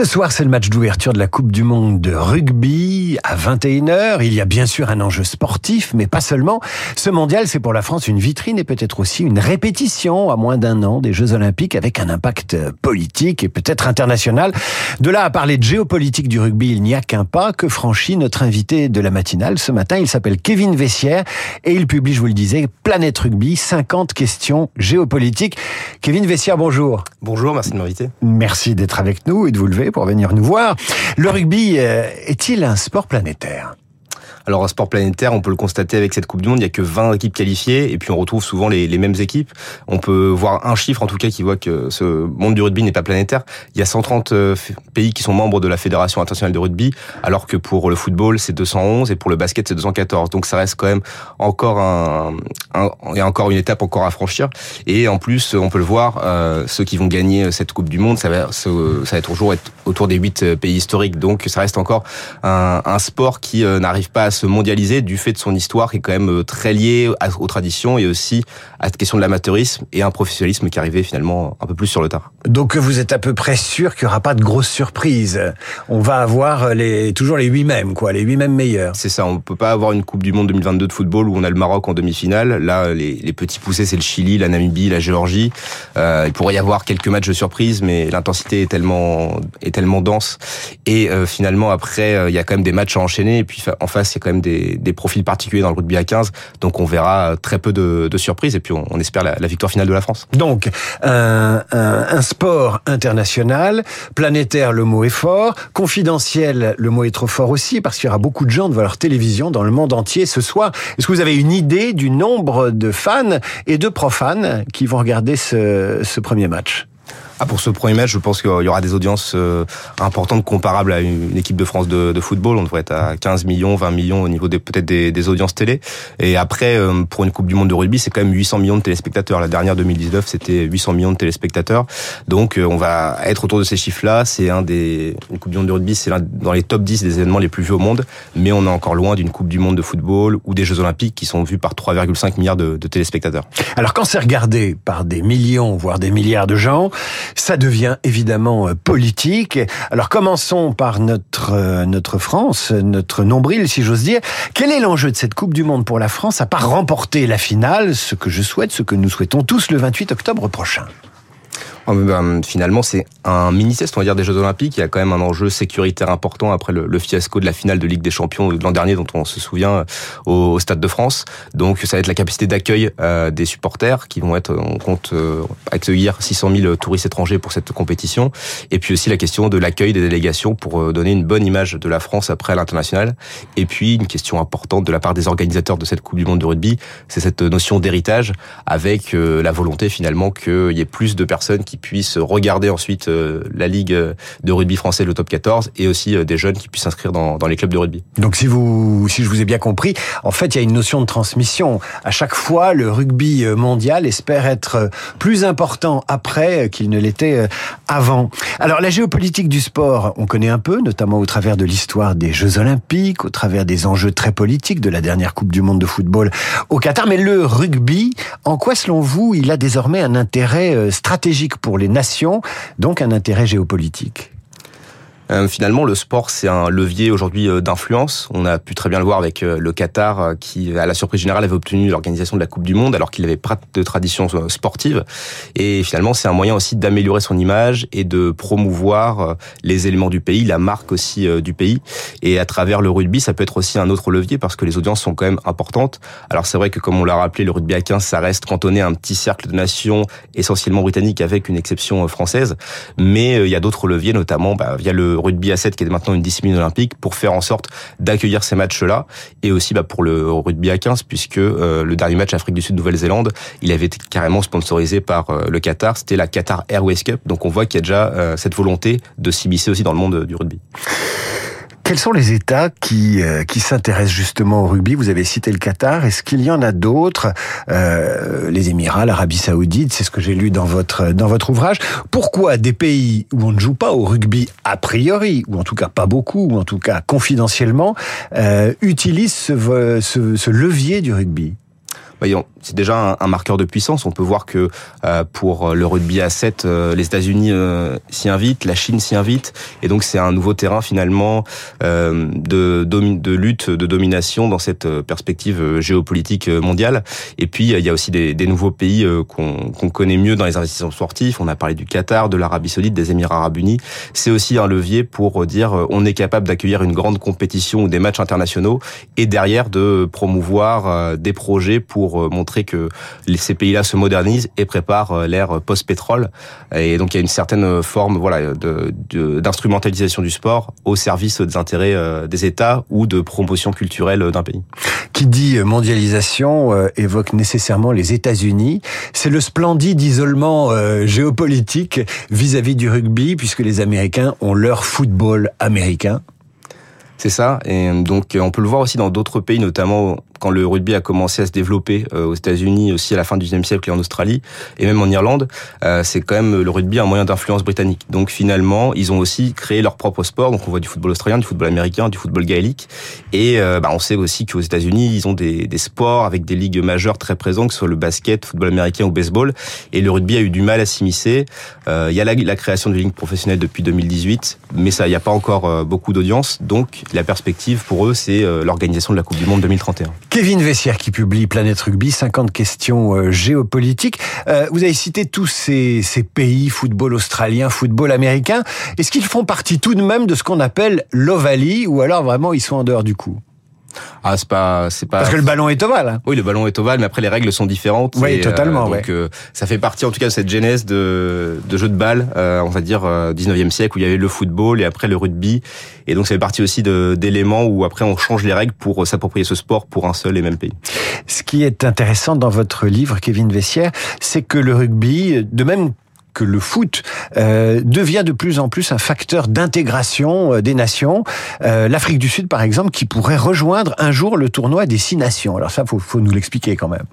Ce soir, c'est le match d'ouverture de la Coupe du Monde de rugby à 21h. Il y a bien sûr un enjeu sportif, mais pas seulement. Ce mondial, c'est pour la France une vitrine et peut-être aussi une répétition à moins d'un an des Jeux Olympiques avec un impact politique et peut-être international. De là à parler de géopolitique du rugby, il n'y a qu'un pas que franchit notre invité de la matinale. Ce matin, il s'appelle Kevin Vessière et il publie, je vous le disais, Planète Rugby, 50 questions géopolitiques. Kevin Vessière, bonjour. Bonjour, merci de m'inviter. Merci d'être avec nous et de vous lever pour venir nous voir. Le rugby euh, est-il un sport planétaire? Alors, un sport planétaire, on peut le constater avec cette Coupe du Monde, il y a que 20 équipes qualifiées, et puis on retrouve souvent les, mêmes équipes. On peut voir un chiffre, en tout cas, qui voit que ce monde du rugby n'est pas planétaire. Il y a 130 euh, pays qui sont membres de la Fédération internationale de rugby, alors que pour le football, c'est 211, et pour le basket, c'est 214. Donc ça reste quand même encore un, un, a encore une étape encore à franchir. Et en plus, on peut le voir, euh, ceux qui vont gagner cette Coupe du Monde, ça va, ça va toujours être autour des 8 euh, pays historiques. Donc ça reste encore un, un sport qui euh, n'arrive pas à se mondialiser du fait de son histoire qui est quand même euh, très liée aux traditions et aussi à la question de l'amateurisme et un professionnalisme qui arrivait finalement un peu plus sur le tard. Donc vous êtes à peu près sûr qu'il n'y aura pas de grosses surprises. On va avoir les, toujours les huit mêmes, quoi, les huit mêmes meilleurs. C'est ça, on peut pas avoir une Coupe du Monde 2022 de football où on a le Maroc en demi-finale. Là, les, les petits poussés, c'est le Chili, la Namibie, la Géorgie. Euh, il pourrait y avoir quelques matchs de surprise, mais l'intensité est tellement est tellement dense. Et euh, finalement, après, euh, il y a quand même des matchs à enchaîner. Et puis en face, il y a quand même des, des profils particuliers dans le rugby à 15. Donc on verra très peu de, de surprises. Et puis on, espère la, la, victoire finale de la France. Donc un, un, un sport international, planétaire, le mot est fort, confidentiel, le mot est trop fort aussi, parce qu'il y aura beaucoup de gens devant leur télévision dans le monde entier ce soir. Est-ce que vous avez une idée du nombre de fans et de profanes qui vont regarder ce, ce premier match? Ah, pour ce premier match, je pense qu'il y aura des audiences euh, importantes comparables à une équipe de France de, football. On devrait être à 15 millions, 20 millions au niveau des peut-être des, audiences télé. Et après, euh, pour une Coupe du Monde de rugby, c'est quand même 800 millions de téléspectateurs. La dernière 2019, c'était 800 millions de téléspectateurs. Donc, euh, on va être autour de ces chiffres-là. C'est un des une Coupe du Monde de rugby, c'est dans les top 10 des événements les plus vus au monde. Mais on est encore loin d'une Coupe du Monde de football ou des Jeux Olympiques qui sont vus par 3,5 milliards de téléspectateurs. Alors, quand c'est regardé par des millions, voire des milliards de gens, ça devient évidemment politique. Alors commençons par notre notre France, notre nombril si j'ose dire. Quel est l'enjeu de cette Coupe du monde pour la France à part remporter la finale, ce que je souhaite, ce que nous souhaitons tous le 28 octobre prochain? Ben, finalement, c'est un mini-test, on va dire, des Jeux Olympiques. Il y a quand même un enjeu sécuritaire important après le, fiasco de la finale de Ligue des Champions de l'an dernier, dont on se souvient au, au, Stade de France. Donc, ça va être la capacité d'accueil euh, des supporters qui vont être, on compte euh, accueillir 600 000 touristes étrangers pour cette compétition. Et puis aussi la question de l'accueil des délégations pour euh, donner une bonne image de la France après l'international. Et puis, une question importante de la part des organisateurs de cette Coupe du Monde de rugby, c'est cette notion d'héritage avec euh, la volonté finalement qu'il y ait plus de personnes qui puissent regarder ensuite euh, la Ligue de rugby français, le top 14, et aussi euh, des jeunes qui puissent s'inscrire dans, dans les clubs de rugby. Donc si vous, si je vous ai bien compris, en fait, il y a une notion de transmission. À chaque fois, le rugby mondial espère être plus important après qu'il ne l'était avant. Alors la géopolitique du sport, on connaît un peu, notamment au travers de l'histoire des Jeux Olympiques, au travers des enjeux très politiques de la dernière Coupe du Monde de football au Qatar. Mais le rugby, en quoi, selon vous, il a désormais un intérêt stratégique pour les nations, donc un intérêt géopolitique euh, finalement, le sport, c'est un levier aujourd'hui euh, d'influence. On a pu très bien le voir avec euh, le Qatar, qui, à la surprise générale, avait obtenu l'organisation de la Coupe du Monde, alors qu'il n'avait pas de tradition sportive. Et finalement, c'est un moyen aussi d'améliorer son image et de promouvoir les éléments du pays, la marque aussi du pays. Et à travers le rugby, ça peut être aussi un autre levier parce que les audiences sont quand même importantes. Alors c'est vrai que, comme on l'a rappelé, le rugby à 15, ça reste cantonné à un petit cercle de nations essentiellement britanniques avec une exception française. Mais il y a d'autres leviers, notamment bah, via le rugby à 7 qui est maintenant une discipline olympique pour faire en sorte d'accueillir ces matchs-là et aussi bah, pour le rugby à 15 puisque euh, le dernier match Afrique du Sud Nouvelle-Zélande il avait été carrément sponsorisé par euh, le Qatar c'était la Qatar Airways Cup donc on voit qu'il y a déjà euh, cette volonté de s'immiscer aussi dans le monde du rugby. Quels sont les États qui euh, qui s'intéressent justement au rugby? Vous avez cité le Qatar. Est-ce qu'il y en a d'autres? Euh, Les Émirats, l'Arabie Saoudite, c'est ce que j'ai lu dans votre dans votre ouvrage. Pourquoi des pays où on ne joue pas au rugby a priori, ou en tout cas pas beaucoup, ou en tout cas confidentiellement, euh, utilisent ce, ce, ce levier du rugby? C'est déjà un, marqueur de puissance. On peut voir que euh, pour le rugby à 7, euh, les États-Unis euh, s'y invitent, la Chine s'y invite, et donc c'est un nouveau terrain finalement de, de lutte, de domination dans cette perspective géopolitique mondiale. Et puis il y a aussi des, des nouveaux pays qu'on connaît mieux dans les investissements sportifs. On a parlé du Qatar, de l'Arabie Saoudite, des Émirats Arabes Unis. C'est aussi un levier pour dire on est capable d'accueillir une grande compétition ou des matchs internationaux et derrière de promouvoir des projets pour montrer que ces pays-là se modernisent et préparent euh, l'ère post-pétrole. Et donc il y a une certaine forme voilà d'instrumentalisation du sport au service des intérêts euh, des États ou de promotion culturelle d'un pays. Qui dit mondialisation euh, évoque nécessairement les États-Unis. C'est le splendide isolement géopolitique vis-à-vis -vis du rugby puisque les Américains ont leur football américain. C'est ça. Et donc, on peut le voir aussi dans d'autres pays, notamment quand le rugby a commencé à se développer euh, aux États-Unis aussi à la fin du XIXe siècle et en Australie et même en Irlande, euh, c'est quand même le rugby un moyen d'influence britannique. Donc finalement, ils ont aussi créé leur propre sport. Donc on voit du football australien, du football américain, du football gaélique. Et euh, bah, on sait aussi qu'aux États-Unis, ils ont des, des, sports avec des ligues majeures très présentes, que ce soit le basket, football américain ou baseball. Et le rugby a eu du mal à s'immiscer. il y a la, la création de ligues professionnelles depuis 2018, mais ça, il n'y a pas encore beaucoup d'audience. Donc la perspective pour eux, c'est l'organisation de la Coupe du Monde 2031. Kevin Vessière qui publie Planète Rugby, 50 questions euh, géopolitiques. Euh, vous avez cité tous ces, ces, pays, football australien, football américain. Est-ce qu'ils font partie tout de même de ce qu'on appelle l'Ovalie ou alors vraiment ils sont en dehors du coup? Ah, c'est pas, c'est pas. Parce que le ballon est ovale. Hein. Oui, le ballon est ovale, mais après les règles sont différentes. Oui, totalement. Euh, donc euh, ça fait partie, en tout cas, de cette genèse de, de jeux de balle, euh, on va dire 19e siècle où il y avait le football et après le rugby, et donc ça fait partie aussi d'éléments où après on change les règles pour s'approprier ce sport pour un seul et même pays. Ce qui est intéressant dans votre livre, Kevin Vessière, c'est que le rugby, de même que le foot euh, devient de plus en plus un facteur d'intégration euh, des nations. Euh, L'Afrique du Sud, par exemple, qui pourrait rejoindre un jour le tournoi des six nations. Alors ça, faut, faut nous l'expliquer quand même.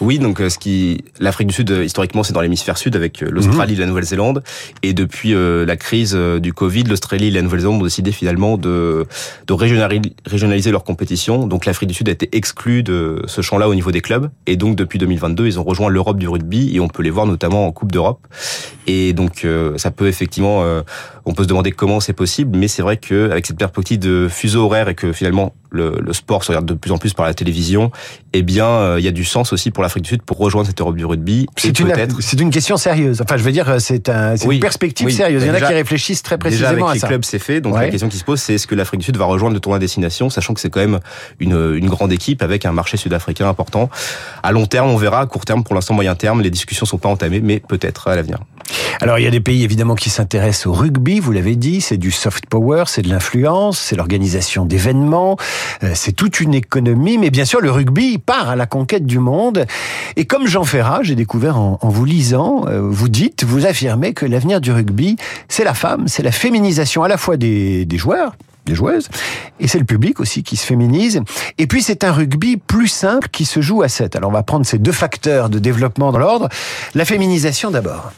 Oui, donc euh, ce qui l'Afrique du Sud euh, historiquement c'est dans l'hémisphère sud avec euh, l'Australie, et la Nouvelle-Zélande et depuis la crise du Covid, l'Australie et la Nouvelle-Zélande ont décidé finalement de de régionaliser leur compétition. Donc l'Afrique du Sud a été exclue de ce champ-là au niveau des clubs et donc depuis 2022, ils ont rejoint l'Europe du rugby et on peut les voir notamment en Coupe d'Europe. Et donc ça peut effectivement on peut se demander comment c'est possible, mais c'est vrai que avec cette perspective de fuseau horaire et que finalement le, le, sport se regarde de plus en plus par la télévision, eh bien, euh, il y a du sens aussi pour l'Afrique du Sud pour rejoindre cette Europe du rugby. C'est une, c'est une question sérieuse. Enfin, je veux dire, c'est un, une perspective sérieuse. Il y en a qui réfléchissent très précisément déjà avec les clubs, c'est fait. Donc la question qui se pose, c'est est-ce que l'Afrique du Sud va rejoindre le tournoi destination, sachant que c'est quand même une, une grande équipe avec un marché sud-africain important. À long terme, on verra. À court terme, pour l'instant, moyen terme, les discussions sont pas entamées, mais peut-être à l'avenir. Alors, il y a des pays évidemment qui s'intéressent au rugby. Vous l'avez dit, c'est du soft power, c'est de l'influence, c'est l'organisation d'événements, euh, c'est toute une économie, mais bien sûr le rugby part à la conquête du monde. Et comme Jean Ferrat, j'ai découvert en, vous lisant, euh, vous dites, vous affirmez que l'avenir du rugby, c'est la femme, c'est la féminisation à la fois des, des joueurs, des joueuses, et c'est le public aussi qui se féminise. Et puis c'est un rugby plus simple qui se joue à 7. Alors on va prendre ces deux facteurs de développement dans l'ordre. La féminisation d'abord.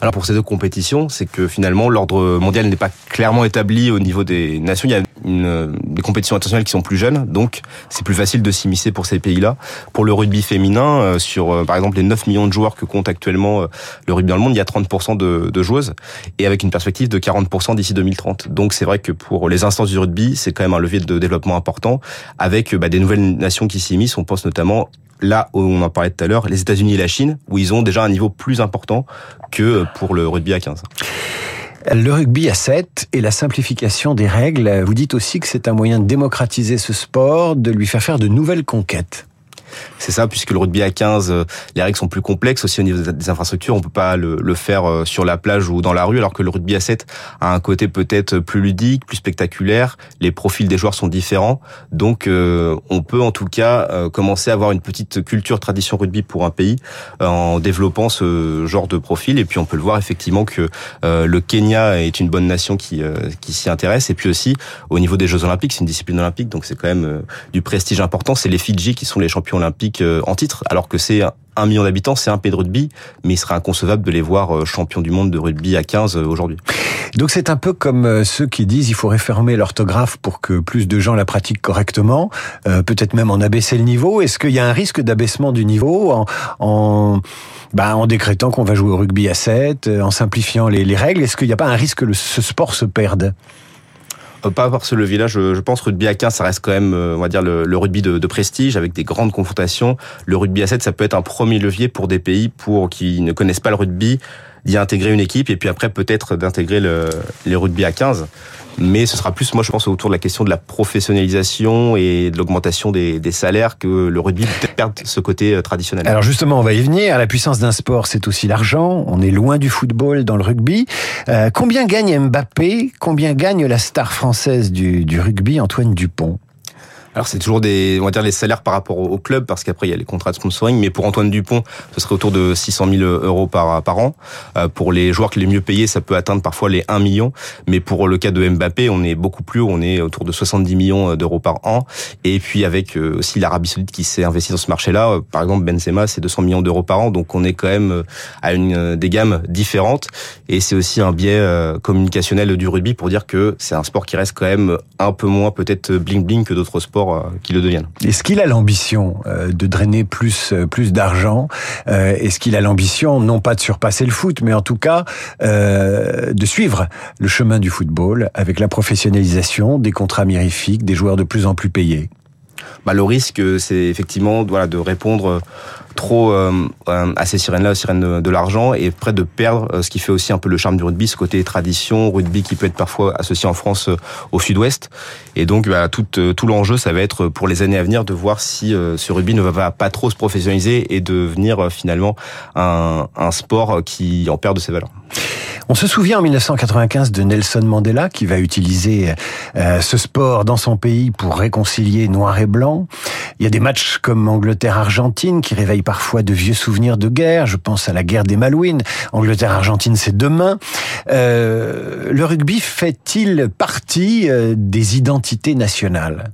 Alors pour ces deux compétitions, c'est que finalement l'ordre mondial n'est pas clairement établi au niveau des nations. Il y a une, des compétitions internationales qui sont plus jeunes, donc c'est plus facile de s'immiscer pour ces pays-là. Pour le rugby féminin, euh, sur euh, par exemple les 9 millions de joueurs que compte actuellement euh, le rugby dans le monde, il y a 30% de, de joueuses et avec une perspective de 40% d'ici 2030. Donc c'est vrai que pour les instances du rugby, c'est quand même un levier de développement important avec bah, des nouvelles nations qui s'immiscent. On pense notamment là où on en parlait tout à l'heure, les États-Unis et la Chine, où ils ont déjà un niveau plus important que pour le rugby à 15. Le rugby à 7 et la simplification des règles, vous dites aussi que c'est un moyen de démocratiser ce sport, de lui faire faire de nouvelles conquêtes. C'est ça, puisque le rugby à 15, euh, les règles sont plus complexes aussi au niveau des infrastructures. On peut pas le, le, faire euh, sur la plage ou dans la rue, alors que le rugby à 7 a un côté peut-être plus ludique, plus spectaculaire. Les profils des joueurs sont différents, donc euh, on peut en tout cas commencer à avoir une petite culture tradition rugby pour un pays en développant ce genre de profil. Et puis on peut le voir effectivement que le Kenya est une bonne nation qui qui s'y intéresse. Et puis aussi au niveau des Jeux Olympiques, c'est une discipline olympique, donc c'est quand même du prestige important. C'est les Fidji qui sont les champions olympiques en titre, alors que c'est un million d'habitants, c'est un pays de rugby, mais il serait inconcevable de les voir champions du monde de rugby à 15 aujourd'hui. Donc c'est un peu comme ceux qui disent il faut réformer l'orthographe pour que plus de gens la pratiquent correctement, peut-être même en abaisser le niveau. Est-ce qu'il y a un risque d'abaissement du niveau en, en, bah, décrétant qu'on va jouer au rugby à 7, en simplifiant les, les règles? Est-ce qu'il n'y a pas un risque que ce sport se perde? euh, pas par ce levier-là, je, je, pense rugby à 15, ça reste quand même, euh, on va dire, le, le rugby de, de, prestige avec des grandes confrontations. Le rugby à 7, ça peut être un premier levier pour des pays pour qui ne connaissent pas le rugby d'y intégrer une équipe et puis après peut-être d'intégrer le, les rugby à 15 mais ce sera plus, moi je pense, autour de la question de la professionnalisation et de l'augmentation des, salaires que le rugby perd ce côté euh, traditionnel. Alors justement, on va y venir. La puissance d'un sport, c'est aussi l'argent. On est loin du football dans le rugby. Euh, combien gagne Mbappé? Combien gagne la star française du rugby, Antoine Dupont? C'est toujours des, on va dire les salaires par rapport au club parce qu'après il y a les contrats de sponsoring, mais pour Antoine Dupont, ce serait autour de 600 000 euros par an. Euh, pour les joueurs qui les mieux payés, ça peut atteindre parfois les 1 million, mais pour le cas de Mbappé, on est beaucoup plus haut, on est autour de 70 millions d'euros par an. Et puis avec euh, aussi l'Arabie Saoudite qui s'est investi dans ce marché-là, euh, par exemple Benzema, c'est 200 millions d'euros par an, donc on est quand même à une des gammes différentes. Et c'est aussi un biais communicationnel du rugby pour dire que c'est un sport qui reste quand même un peu moins peut-être bling bling que d'autres sports euh. Est-ce qu'il a l'ambition euh, de drainer plus euh, plus d'argent Est-ce qu'il a l'ambition non pas de surpasser le foot, mais en tout cas de suivre le chemin du football avec la professionnalisation, des contrats mirifiques, des joueurs de plus en plus payés? Le risque, c'est effectivement de répondre trop euh, euh, à ces sirènes-là, aux sirènes de, l'argent, et près de perdre euh, ce qui fait aussi un peu le charme du rugby, ce côté tradition, rugby qui peut être parfois associé en France au sud-ouest. Et donc, bah, tout, l'enjeu, ça va être pour les années à venir de voir si ce rugby ne va pas trop se professionnaliser et devenir finalement un sport qui en perd de ses valeurs. On se souvient en 1995 de Nelson Mandela qui va utiliser euh, ce sport dans son pays pour réconcilier noir et blanc. Il y a des matchs comme Angleterre-Argentine qui réveillent parfois de vieux souvenirs de guerre. Je pense à la guerre des Malouines. Angleterre-Argentine, c'est demain. Euh, le rugby fait-il partie euh, des identités nationales?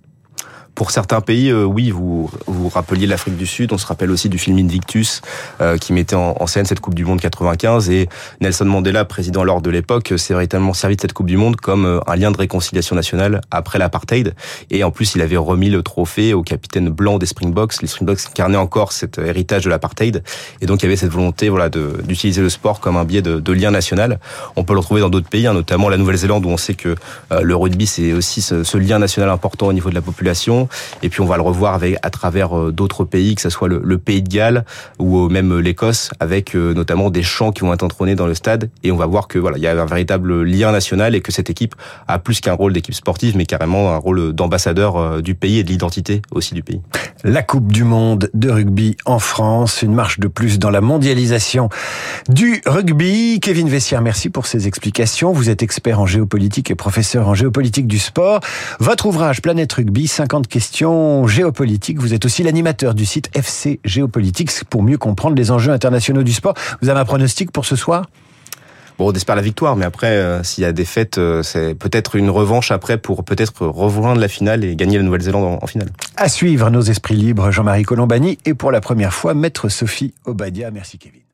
Pour certains pays, euh, oui, vous vous rappeliez l'Afrique du Sud. On se rappelle aussi du film Invictus euh, qui mettait en, scène cette Coupe du Monde 95 et Nelson Mandela, président lors de l'époque, s'est véritablement servi de cette Coupe du Monde comme euh, un lien de réconciliation nationale après l'apartheid. Et en plus, il avait remis le trophée au capitaine blanc des Springboks. Les Springboks incarnaient encore cet héritage de l'apartheid et donc il y avait cette volonté, voilà, d'utiliser le sport comme un biais de, lien national. On peut le retrouver dans d'autres pays, hein, notamment la Nouvelle-Zélande où on sait que le rugby c'est aussi ce lien national important au niveau de la population. Et puis on va le revoir avec à travers euh, d'autres pays, que ce soit le, Pays de Galles ou euh, même l'Écosse, avec euh, notamment des chants qui vont être entrônés dans le stade. Et on va voir que voilà, il y a un véritable lien national et que cette équipe a plus qu'un rôle d'équipe sportive, mais carrément un rôle d'ambassadeur du pays et de l'identité aussi du pays. La Coupe du Monde de rugby en France, une marche de plus dans la mondialisation du rugby. Kevin Vessière, merci pour ces explications. Vous êtes expert en géopolitique et professeur en géopolitique du sport. Votre ouvrage Planète Rugby, 50 questions géopolitiques. Vous êtes aussi l'animateur du site FC Géopolitiques pour mieux comprendre les enjeux internationaux du sport. Vous avez un pronostic pour ce soir? Bon, on espère la victoire, mais après, euh, s'il y a des fêtes, euh, c'est peut-être une revanche après pour peut-être rejoindre la finale et gagner la Nouvelle-Zélande en, finale. À suivre nos esprits libres, Jean-Marie Colombani et pour la première fois, Maître Sophie Obadia. Merci Kevin.